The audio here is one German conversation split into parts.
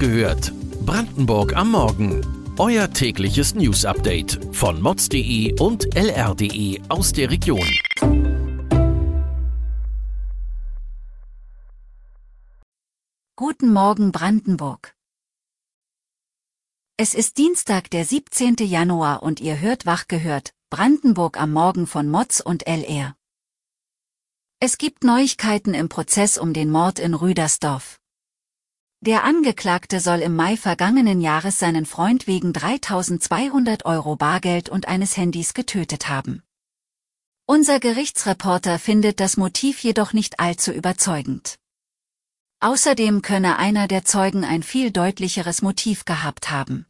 gehört. Brandenburg am Morgen. Euer tägliches News-Update von mods.de und lr.de aus der Region. Guten Morgen Brandenburg. Es ist Dienstag, der 17. Januar und ihr hört wach gehört, Brandenburg am Morgen von Mods und LR. Es gibt Neuigkeiten im Prozess um den Mord in Rüdersdorf. Der Angeklagte soll im Mai vergangenen Jahres seinen Freund wegen 3200 Euro Bargeld und eines Handys getötet haben. Unser Gerichtsreporter findet das Motiv jedoch nicht allzu überzeugend. Außerdem könne einer der Zeugen ein viel deutlicheres Motiv gehabt haben.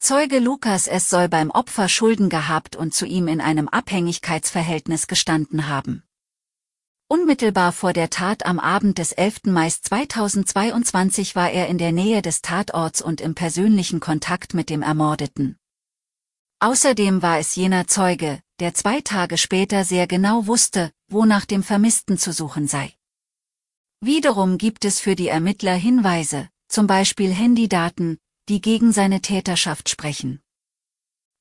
Zeuge Lukas S. soll beim Opfer Schulden gehabt und zu ihm in einem Abhängigkeitsverhältnis gestanden haben. Unmittelbar vor der Tat am Abend des 11. Mai 2022 war er in der Nähe des Tatorts und im persönlichen Kontakt mit dem Ermordeten. Außerdem war es jener Zeuge, der zwei Tage später sehr genau wusste, wo nach dem Vermissten zu suchen sei. Wiederum gibt es für die Ermittler Hinweise, zum Beispiel Handydaten, die gegen seine Täterschaft sprechen.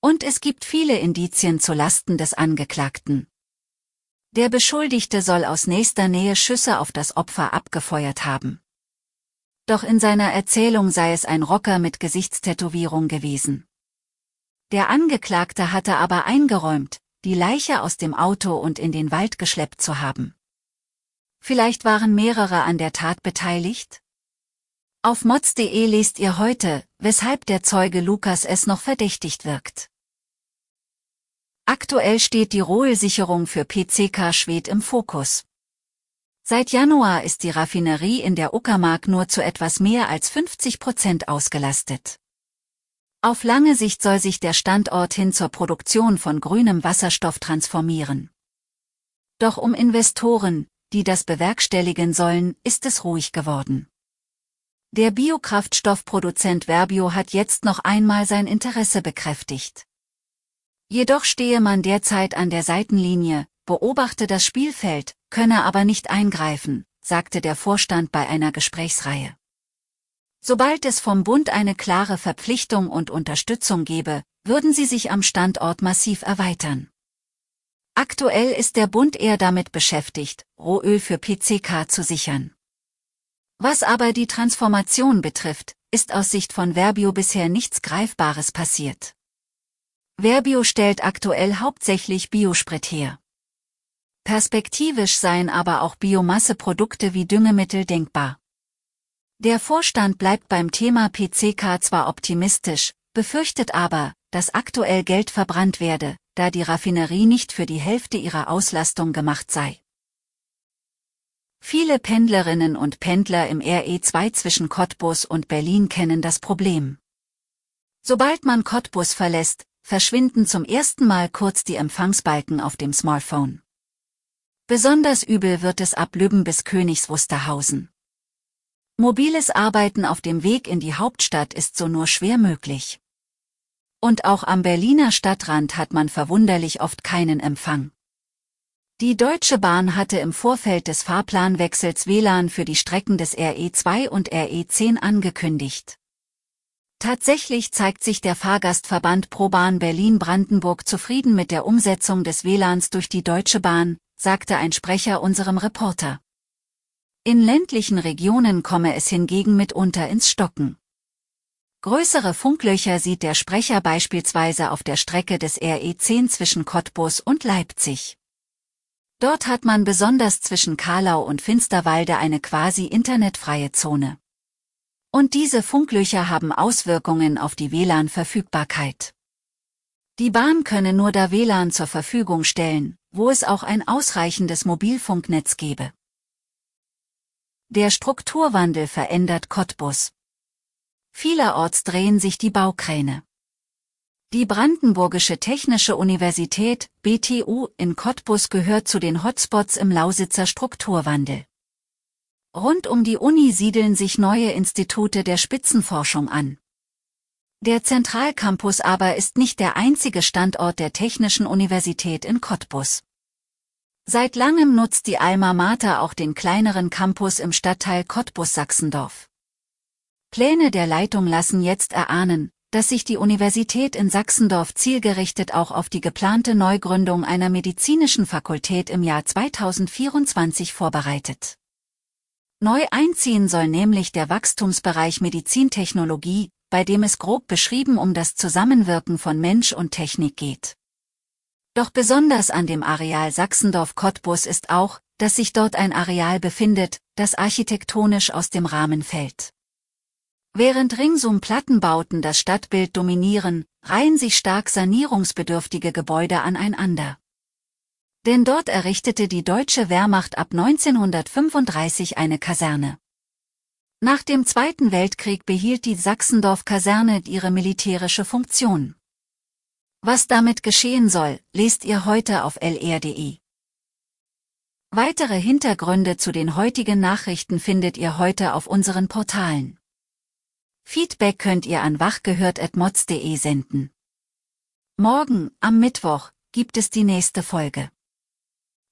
Und es gibt viele Indizien zu Lasten des Angeklagten. Der Beschuldigte soll aus nächster Nähe Schüsse auf das Opfer abgefeuert haben. Doch in seiner Erzählung sei es ein Rocker mit Gesichtstätowierung gewesen. Der Angeklagte hatte aber eingeräumt, die Leiche aus dem Auto und in den Wald geschleppt zu haben. Vielleicht waren mehrere an der Tat beteiligt? Auf mods.de lest ihr heute, weshalb der Zeuge Lukas es noch verdächtigt wirkt. Aktuell steht die Rohlsicherung für PCK Schwed im Fokus. Seit Januar ist die Raffinerie in der Uckermark nur zu etwas mehr als 50 Prozent ausgelastet. Auf lange Sicht soll sich der Standort hin zur Produktion von grünem Wasserstoff transformieren. Doch um Investoren, die das bewerkstelligen sollen, ist es ruhig geworden. Der Biokraftstoffproduzent Verbio hat jetzt noch einmal sein Interesse bekräftigt. Jedoch stehe man derzeit an der Seitenlinie, beobachte das Spielfeld, könne aber nicht eingreifen, sagte der Vorstand bei einer Gesprächsreihe. Sobald es vom Bund eine klare Verpflichtung und Unterstützung gebe, würden sie sich am Standort massiv erweitern. Aktuell ist der Bund eher damit beschäftigt, Rohöl für PCK zu sichern. Was aber die Transformation betrifft, ist aus Sicht von Verbio bisher nichts Greifbares passiert. Verbio stellt aktuell hauptsächlich Biosprit her. Perspektivisch seien aber auch Biomasseprodukte wie Düngemittel denkbar. Der Vorstand bleibt beim Thema PCK zwar optimistisch, befürchtet aber, dass aktuell Geld verbrannt werde, da die Raffinerie nicht für die Hälfte ihrer Auslastung gemacht sei. Viele Pendlerinnen und Pendler im RE2 zwischen Cottbus und Berlin kennen das Problem. Sobald man Cottbus verlässt, verschwinden zum ersten Mal kurz die Empfangsbalken auf dem Smartphone. Besonders übel wird es ab Lübben bis Königs Wusterhausen. Mobiles Arbeiten auf dem Weg in die Hauptstadt ist so nur schwer möglich. Und auch am Berliner Stadtrand hat man verwunderlich oft keinen Empfang. Die Deutsche Bahn hatte im Vorfeld des Fahrplanwechsels WLAN für die Strecken des RE2 und RE10 angekündigt. Tatsächlich zeigt sich der Fahrgastverband ProBahn Berlin-Brandenburg zufrieden mit der Umsetzung des WLANs durch die Deutsche Bahn, sagte ein Sprecher unserem Reporter. In ländlichen Regionen komme es hingegen mitunter ins Stocken. Größere Funklöcher sieht der Sprecher beispielsweise auf der Strecke des RE10 zwischen Cottbus und Leipzig. Dort hat man besonders zwischen Karlau und Finsterwalde eine quasi internetfreie Zone. Und diese Funklöcher haben Auswirkungen auf die WLAN-Verfügbarkeit. Die Bahn könne nur da WLAN zur Verfügung stellen, wo es auch ein ausreichendes Mobilfunknetz gebe. Der Strukturwandel verändert Cottbus. Vielerorts drehen sich die Baukräne. Die Brandenburgische Technische Universität, BTU, in Cottbus gehört zu den Hotspots im Lausitzer Strukturwandel. Rund um die Uni siedeln sich neue Institute der Spitzenforschung an. Der Zentralcampus aber ist nicht der einzige Standort der Technischen Universität in Cottbus. Seit langem nutzt die Alma Mater auch den kleineren Campus im Stadtteil Cottbus-Sachsendorf. Pläne der Leitung lassen jetzt erahnen, dass sich die Universität in Sachsendorf zielgerichtet auch auf die geplante Neugründung einer medizinischen Fakultät im Jahr 2024 vorbereitet. Neu einziehen soll nämlich der Wachstumsbereich Medizintechnologie, bei dem es grob beschrieben um das Zusammenwirken von Mensch und Technik geht. Doch besonders an dem Areal Sachsendorf-Cottbus ist auch, dass sich dort ein Areal befindet, das architektonisch aus dem Rahmen fällt. Während ringsum Plattenbauten das Stadtbild dominieren, reihen sich stark sanierungsbedürftige Gebäude aneinander. Denn dort errichtete die deutsche Wehrmacht ab 1935 eine Kaserne. Nach dem Zweiten Weltkrieg behielt die Sachsendorf-Kaserne ihre militärische Funktion. Was damit geschehen soll, lest ihr heute auf lr.de. Weitere Hintergründe zu den heutigen Nachrichten findet ihr heute auf unseren Portalen. Feedback könnt ihr an wachgehört.mods.de senden. Morgen, am Mittwoch, gibt es die nächste Folge.